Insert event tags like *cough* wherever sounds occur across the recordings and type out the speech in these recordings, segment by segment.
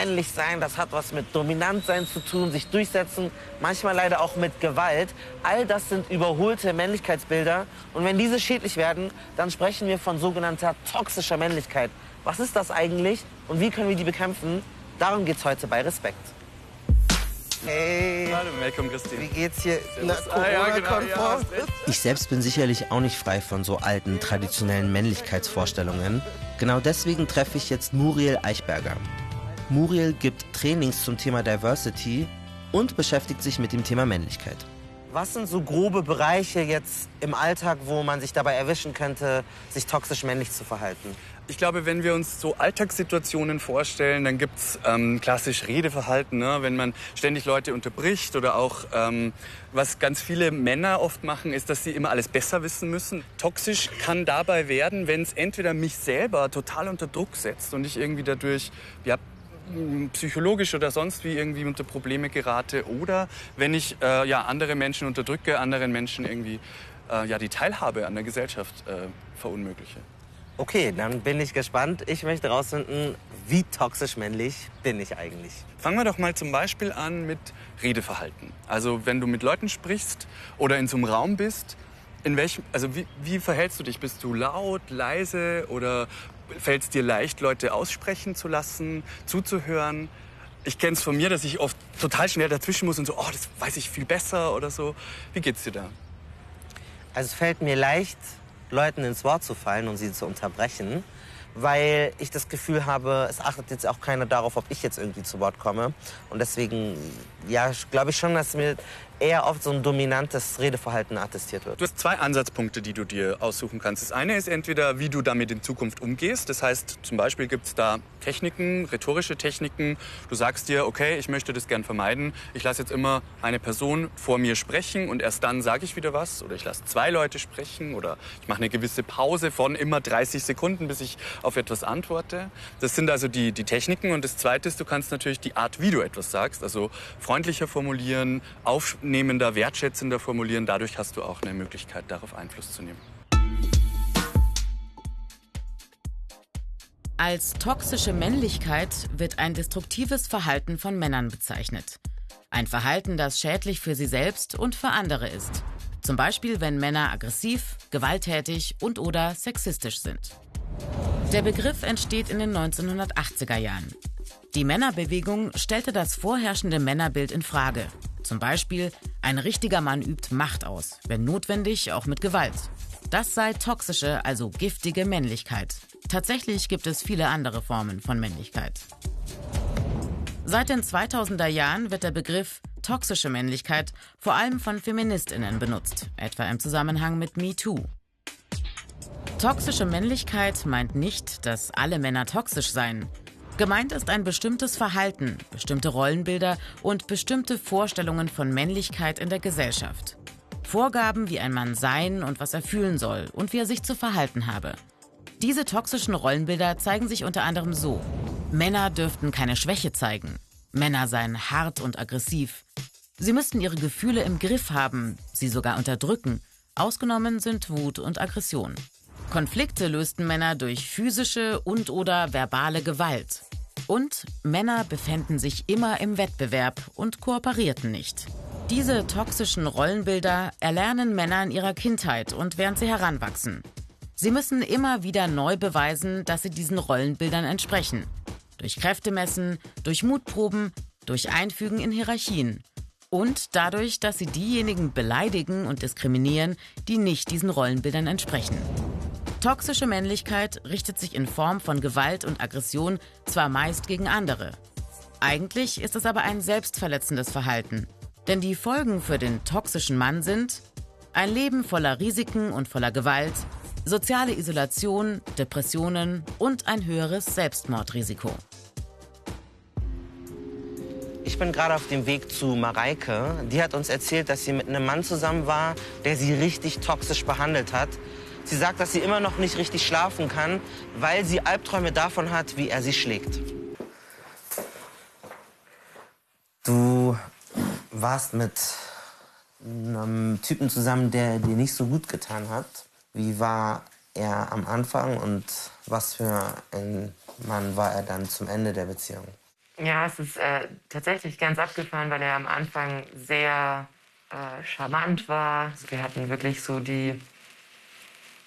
männlich sein, das hat was mit dominant sein zu tun, sich durchsetzen, manchmal leider auch mit Gewalt. All das sind überholte Männlichkeitsbilder. Und wenn diese schädlich werden, dann sprechen wir von sogenannter toxischer Männlichkeit. Was ist das eigentlich und wie können wir die bekämpfen? Darum geht es heute bei Respekt. Hey. Hallo Malcolm, Christine. Wie geht's hier? Na, ah, ja, genau, ja, ich selbst bin sicherlich auch nicht frei von so alten, traditionellen Männlichkeitsvorstellungen. Genau deswegen treffe ich jetzt Muriel Eichberger. Muriel gibt Trainings zum Thema Diversity und beschäftigt sich mit dem Thema Männlichkeit. Was sind so grobe Bereiche jetzt im Alltag, wo man sich dabei erwischen könnte, sich toxisch männlich zu verhalten? Ich glaube, wenn wir uns so Alltagssituationen vorstellen, dann gibt's ähm, klassisch Redeverhalten, ne? wenn man ständig Leute unterbricht oder auch, ähm, was ganz viele Männer oft machen, ist, dass sie immer alles besser wissen müssen. Toxisch kann dabei werden, wenn es entweder mich selber total unter Druck setzt und ich irgendwie dadurch ja, psychologisch oder sonst wie irgendwie unter Probleme gerate oder wenn ich äh, ja, andere Menschen unterdrücke, anderen Menschen irgendwie äh, ja, die Teilhabe an der Gesellschaft äh, verunmögliche. Okay, dann bin ich gespannt. Ich möchte herausfinden, wie toxisch männlich bin ich eigentlich. Fangen wir doch mal zum Beispiel an mit Redeverhalten. Also wenn du mit Leuten sprichst oder in so einem Raum bist, in welchem, also wie, wie verhältst du dich? Bist du laut, leise oder fällt es dir leicht, Leute aussprechen zu lassen, zuzuhören? Ich kenne es von mir, dass ich oft total schnell dazwischen muss und so, oh, das weiß ich viel besser oder so. Wie geht's dir da? Also es fällt mir leicht, Leuten ins Wort zu fallen und sie zu unterbrechen, weil ich das Gefühl habe, es achtet jetzt auch keiner darauf, ob ich jetzt irgendwie zu Wort komme. Und deswegen, ja, glaube ich schon, dass mir eher oft so ein dominantes Redeverhalten attestiert wird. Du hast zwei Ansatzpunkte, die du dir aussuchen kannst. Das eine ist entweder, wie du damit in Zukunft umgehst. Das heißt, zum Beispiel gibt es da Techniken, rhetorische Techniken. Du sagst dir, okay, ich möchte das gern vermeiden. Ich lasse jetzt immer eine Person vor mir sprechen und erst dann sage ich wieder was. Oder ich lasse zwei Leute sprechen oder ich mache eine gewisse Pause von immer 30 Sekunden, bis ich auf etwas antworte. Das sind also die, die Techniken. Und das zweite ist, du kannst natürlich die Art, wie du etwas sagst, also freundlicher formulieren, aufnehmen annehmender, wertschätzender formulieren. Dadurch hast du auch eine Möglichkeit, darauf Einfluss zu nehmen. Als toxische Männlichkeit wird ein destruktives Verhalten von Männern bezeichnet. Ein Verhalten, das schädlich für sie selbst und für andere ist. Zum Beispiel, wenn Männer aggressiv, gewalttätig und oder sexistisch sind. Der Begriff entsteht in den 1980er Jahren. Die Männerbewegung stellte das vorherrschende Männerbild in Frage zum Beispiel, ein richtiger Mann übt Macht aus, wenn notwendig auch mit Gewalt. Das sei toxische, also giftige Männlichkeit. Tatsächlich gibt es viele andere Formen von Männlichkeit. Seit den 2000er Jahren wird der Begriff toxische Männlichkeit vor allem von Feministinnen benutzt, etwa im Zusammenhang mit MeToo. Toxische Männlichkeit meint nicht, dass alle Männer toxisch seien. Gemeint ist ein bestimmtes Verhalten, bestimmte Rollenbilder und bestimmte Vorstellungen von Männlichkeit in der Gesellschaft. Vorgaben, wie ein Mann sein und was er fühlen soll und wie er sich zu verhalten habe. Diese toxischen Rollenbilder zeigen sich unter anderem so. Männer dürften keine Schwäche zeigen. Männer seien hart und aggressiv. Sie müssten ihre Gefühle im Griff haben, sie sogar unterdrücken. Ausgenommen sind Wut und Aggression. Konflikte lösten Männer durch physische und oder verbale Gewalt. Und Männer befänden sich immer im Wettbewerb und kooperierten nicht. Diese toxischen Rollenbilder erlernen Männer in ihrer Kindheit und während sie heranwachsen. Sie müssen immer wieder neu beweisen, dass sie diesen Rollenbildern entsprechen. Durch Kräftemessen, durch Mutproben, durch Einfügen in Hierarchien. Und dadurch, dass sie diejenigen beleidigen und diskriminieren, die nicht diesen Rollenbildern entsprechen. Toxische Männlichkeit richtet sich in Form von Gewalt und Aggression zwar meist gegen andere. Eigentlich ist es aber ein selbstverletzendes Verhalten. Denn die Folgen für den toxischen Mann sind ein Leben voller Risiken und voller Gewalt, soziale Isolation, Depressionen und ein höheres Selbstmordrisiko. Ich bin gerade auf dem Weg zu Mareike. Die hat uns erzählt, dass sie mit einem Mann zusammen war, der sie richtig toxisch behandelt hat. Sie sagt, dass sie immer noch nicht richtig schlafen kann, weil sie Albträume davon hat, wie er sie schlägt. Du warst mit einem Typen zusammen, der dir nicht so gut getan hat. Wie war er am Anfang und was für ein Mann war er dann zum Ende der Beziehung? Ja, es ist äh, tatsächlich ganz abgefahren, weil er am Anfang sehr äh, charmant war. Wir hatten wirklich so die,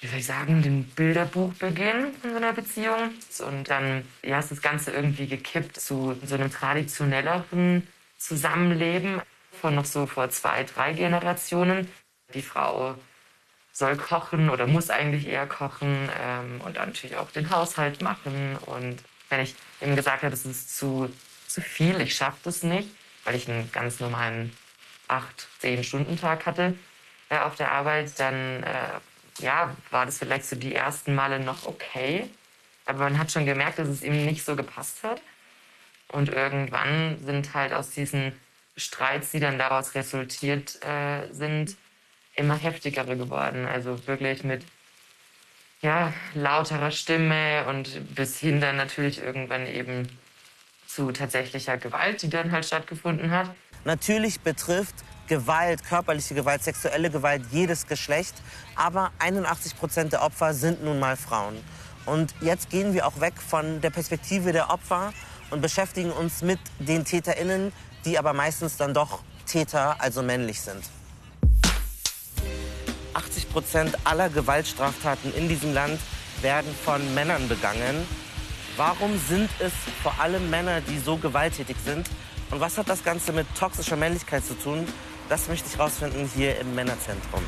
wie soll ich sagen, den Bilderbuchbeginn in so einer Beziehung. Und dann ja, ist das Ganze irgendwie gekippt zu so einem traditionelleren Zusammenleben von noch so vor zwei, drei Generationen. Die Frau soll kochen oder muss eigentlich eher kochen ähm, und dann natürlich auch den Haushalt machen. Und wenn ich ihm gesagt habe, das ist zu, zu viel, ich schaffe das nicht, weil ich einen ganz normalen 8, 10 Stunden Tag hatte äh, auf der Arbeit, dann äh, ja, war das vielleicht so die ersten Male noch okay. Aber man hat schon gemerkt, dass es ihm nicht so gepasst hat. Und irgendwann sind halt aus diesen Streits, die dann daraus resultiert äh, sind, immer heftigere geworden. Also wirklich mit ja, lauterer Stimme und bis hin dann natürlich irgendwann eben zu tatsächlicher Gewalt, die dann halt stattgefunden hat. Natürlich betrifft Gewalt, körperliche Gewalt, sexuelle Gewalt jedes Geschlecht, aber 81 Prozent der Opfer sind nun mal Frauen. Und jetzt gehen wir auch weg von der Perspektive der Opfer und beschäftigen uns mit den TäterInnen, die aber meistens dann doch Täter, also männlich sind. 80 Prozent aller Gewaltstraftaten in diesem Land werden von Männern begangen. Warum sind es vor allem Männer, die so gewalttätig sind? Und was hat das Ganze mit toxischer Männlichkeit zu tun? Das möchte ich rausfinden hier im Männerzentrum.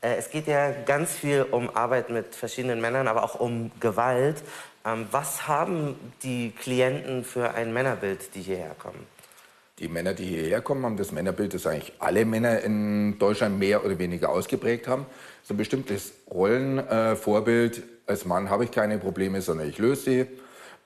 Äh, es geht ja ganz viel um Arbeit mit verschiedenen Männern, aber auch um Gewalt. Ähm, was haben die Klienten für ein Männerbild, die hierher kommen? Die Männer, die hierher kommen, haben das Männerbild, das eigentlich alle Männer in Deutschland mehr oder weniger ausgeprägt haben. So ein bestimmtes Rollenvorbild. Äh, Als Mann habe ich keine Probleme, sondern ich löse sie.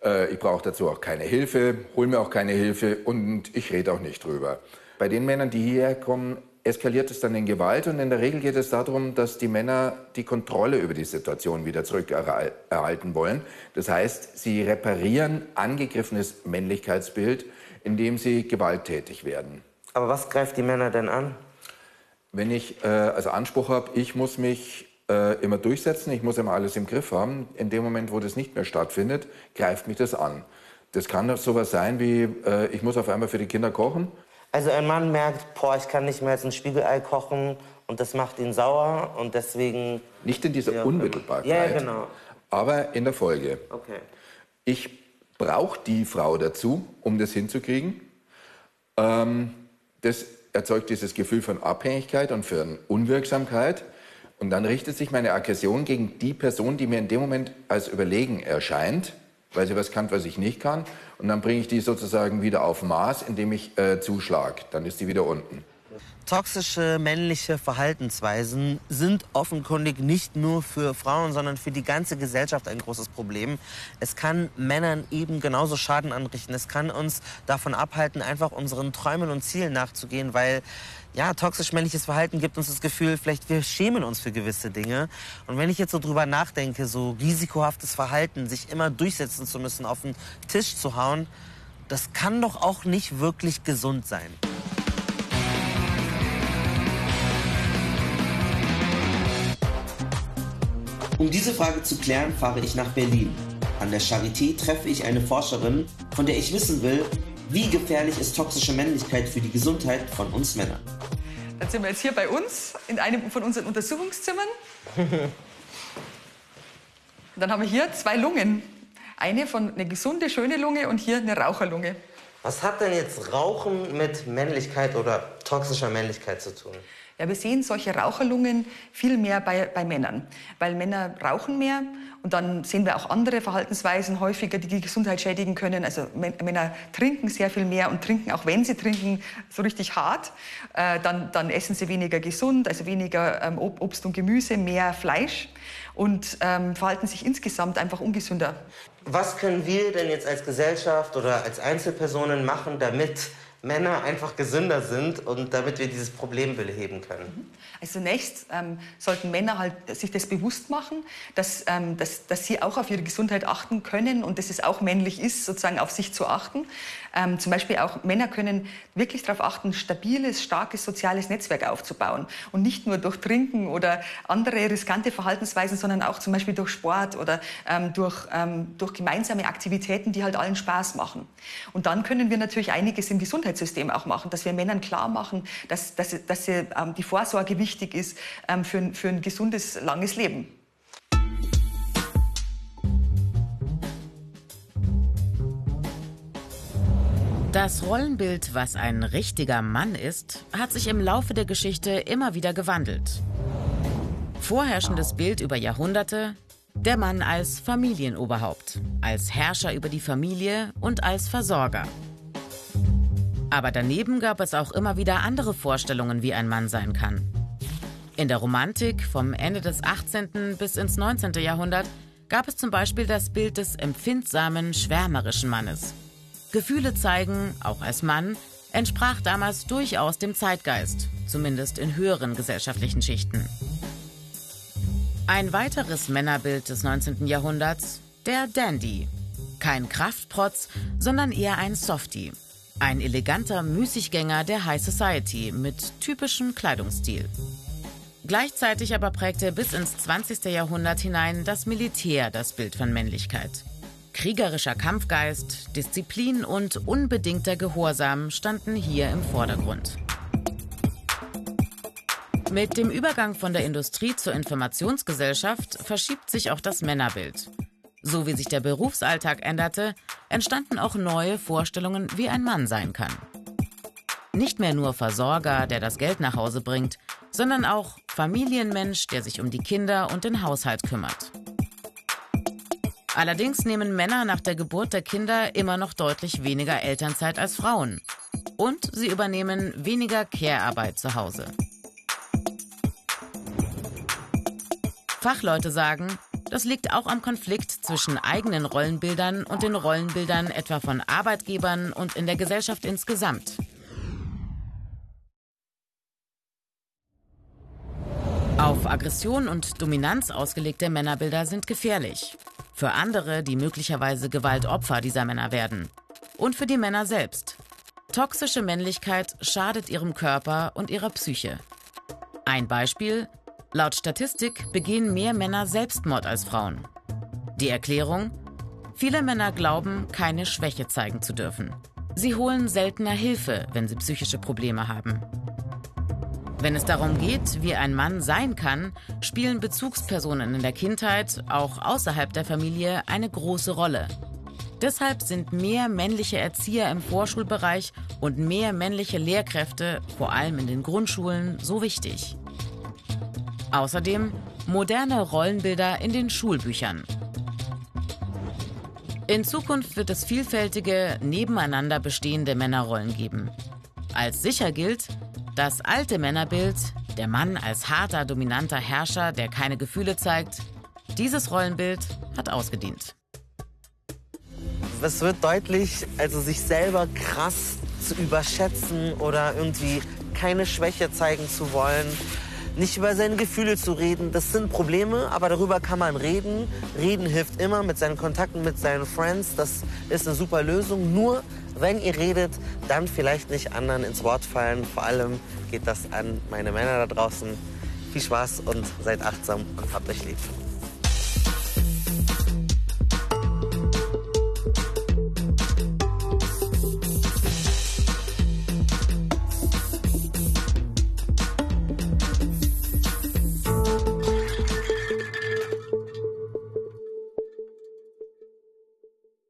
Äh, ich brauche dazu auch keine Hilfe, hole mir auch keine Hilfe und ich rede auch nicht drüber. Bei den Männern, die hierher kommen, eskaliert es dann in Gewalt und in der Regel geht es darum, dass die Männer die Kontrolle über die Situation wieder zurückerhalten wollen. Das heißt, sie reparieren angegriffenes Männlichkeitsbild indem sie gewalttätig werden. Aber was greift die Männer denn an? Wenn ich äh, also Anspruch habe, ich muss mich äh, immer durchsetzen, ich muss immer alles im Griff haben, in dem Moment, wo das nicht mehr stattfindet, greift mich das an. Das kann sowas sein wie, äh, ich muss auf einmal für die Kinder kochen. Also ein Mann merkt, boah, ich kann nicht mehr als ein Spiegelei kochen und das macht ihn sauer und deswegen... Nicht in dieser Unmittelbarkeit, ja, genau. aber in der Folge. Okay. Ich braucht die Frau dazu, um das hinzukriegen. Ähm, das erzeugt dieses Gefühl von Abhängigkeit und von Unwirksamkeit. Und dann richtet sich meine Aggression gegen die Person, die mir in dem Moment als überlegen erscheint, weil sie was kann, was ich nicht kann. Und dann bringe ich die sozusagen wieder auf Maß, indem ich äh, zuschlag. Dann ist die wieder unten. Toxische männliche Verhaltensweisen sind offenkundig nicht nur für Frauen, sondern für die ganze Gesellschaft ein großes Problem. Es kann Männern eben genauso Schaden anrichten. Es kann uns davon abhalten, einfach unseren Träumen und Zielen nachzugehen, weil ja, toxisch männliches Verhalten gibt uns das Gefühl, vielleicht wir schämen uns für gewisse Dinge. Und wenn ich jetzt so drüber nachdenke, so risikohaftes Verhalten, sich immer durchsetzen zu müssen, auf den Tisch zu hauen, das kann doch auch nicht wirklich gesund sein. Um diese Frage zu klären, fahre ich nach Berlin. An der Charité treffe ich eine Forscherin, von der ich wissen will, wie gefährlich ist toxische Männlichkeit für die Gesundheit von uns Männern. Dann sind wir jetzt hier bei uns in einem von unseren Untersuchungszimmern. *laughs* dann haben wir hier zwei Lungen. Eine von eine gesunde, schöne Lunge und hier eine Raucherlunge. Was hat denn jetzt Rauchen mit Männlichkeit oder toxischer Männlichkeit zu tun? Ja, wir sehen solche Raucherlungen viel mehr bei, bei Männern, weil Männer rauchen mehr und dann sehen wir auch andere Verhaltensweisen häufiger, die die Gesundheit schädigen können. Also Männer trinken sehr viel mehr und trinken auch wenn sie trinken so richtig hart. Äh, dann, dann essen sie weniger gesund, also weniger ähm, Obst und Gemüse, mehr Fleisch und ähm, verhalten sich insgesamt einfach ungesünder. Was können wir denn jetzt als Gesellschaft oder als Einzelpersonen machen, damit Männer einfach gesünder sind und damit wir dieses Problem beheben können? Also zunächst ähm, sollten Männer halt sich das bewusst machen, dass, ähm, dass, dass sie auch auf ihre Gesundheit achten können und dass es auch männlich ist, sozusagen auf sich zu achten. Ähm, zum Beispiel auch Männer können wirklich darauf achten, stabiles, starkes soziales Netzwerk aufzubauen und nicht nur durch Trinken oder andere riskante Verhaltensweisen, sondern auch zum Beispiel durch Sport oder ähm, durch, ähm, durch gemeinsame Aktivitäten, die halt allen Spaß machen. Und dann können wir natürlich einiges im Gesundheitssystem auch machen, dass wir Männern klar machen, dass, dass, dass sie, ähm, die Vorsorge wichtig ist ähm, für, für ein gesundes, langes Leben. Das Rollenbild, was ein richtiger Mann ist, hat sich im Laufe der Geschichte immer wieder gewandelt. Vorherrschendes Bild über Jahrhunderte, der Mann als Familienoberhaupt, als Herrscher über die Familie und als Versorger. Aber daneben gab es auch immer wieder andere Vorstellungen, wie ein Mann sein kann. In der Romantik vom Ende des 18. bis ins 19. Jahrhundert gab es zum Beispiel das Bild des empfindsamen, schwärmerischen Mannes. Gefühle zeigen, auch als Mann, entsprach damals durchaus dem Zeitgeist, zumindest in höheren gesellschaftlichen Schichten. Ein weiteres Männerbild des 19. Jahrhunderts, der Dandy. Kein Kraftprotz, sondern eher ein Softie. Ein eleganter Müßiggänger der High Society mit typischem Kleidungsstil. Gleichzeitig aber prägte bis ins 20. Jahrhundert hinein das Militär das Bild von Männlichkeit. Kriegerischer Kampfgeist, Disziplin und unbedingter Gehorsam standen hier im Vordergrund. Mit dem Übergang von der Industrie zur Informationsgesellschaft verschiebt sich auch das Männerbild. So wie sich der Berufsalltag änderte, entstanden auch neue Vorstellungen, wie ein Mann sein kann. Nicht mehr nur Versorger, der das Geld nach Hause bringt, sondern auch Familienmensch, der sich um die Kinder und den Haushalt kümmert. Allerdings nehmen Männer nach der Geburt der Kinder immer noch deutlich weniger Elternzeit als Frauen. Und sie übernehmen weniger Care-Arbeit zu Hause. Fachleute sagen, das liegt auch am Konflikt zwischen eigenen Rollenbildern und den Rollenbildern etwa von Arbeitgebern und in der Gesellschaft insgesamt. Auf Aggression und Dominanz ausgelegte Männerbilder sind gefährlich. Für andere, die möglicherweise Gewaltopfer dieser Männer werden. Und für die Männer selbst. Toxische Männlichkeit schadet ihrem Körper und ihrer Psyche. Ein Beispiel. Laut Statistik begehen mehr Männer Selbstmord als Frauen. Die Erklärung? Viele Männer glauben, keine Schwäche zeigen zu dürfen. Sie holen seltener Hilfe, wenn sie psychische Probleme haben. Wenn es darum geht, wie ein Mann sein kann, spielen Bezugspersonen in der Kindheit, auch außerhalb der Familie, eine große Rolle. Deshalb sind mehr männliche Erzieher im Vorschulbereich und mehr männliche Lehrkräfte, vor allem in den Grundschulen, so wichtig. Außerdem moderne Rollenbilder in den Schulbüchern. In Zukunft wird es vielfältige, nebeneinander bestehende Männerrollen geben. Als sicher gilt, das alte Männerbild, der Mann als harter, dominanter Herrscher, der keine Gefühle zeigt, dieses Rollenbild hat ausgedient. Es wird deutlich, also sich selber krass zu überschätzen oder irgendwie keine Schwäche zeigen zu wollen, nicht über seine Gefühle zu reden. Das sind Probleme, aber darüber kann man reden. Reden hilft immer mit seinen Kontakten, mit seinen Friends. Das ist eine super Lösung. Nur wenn ihr redet, dann vielleicht nicht anderen ins Wort fallen. Vor allem geht das an meine Männer da draußen. Viel Spaß und seid achtsam und habt euch lieb.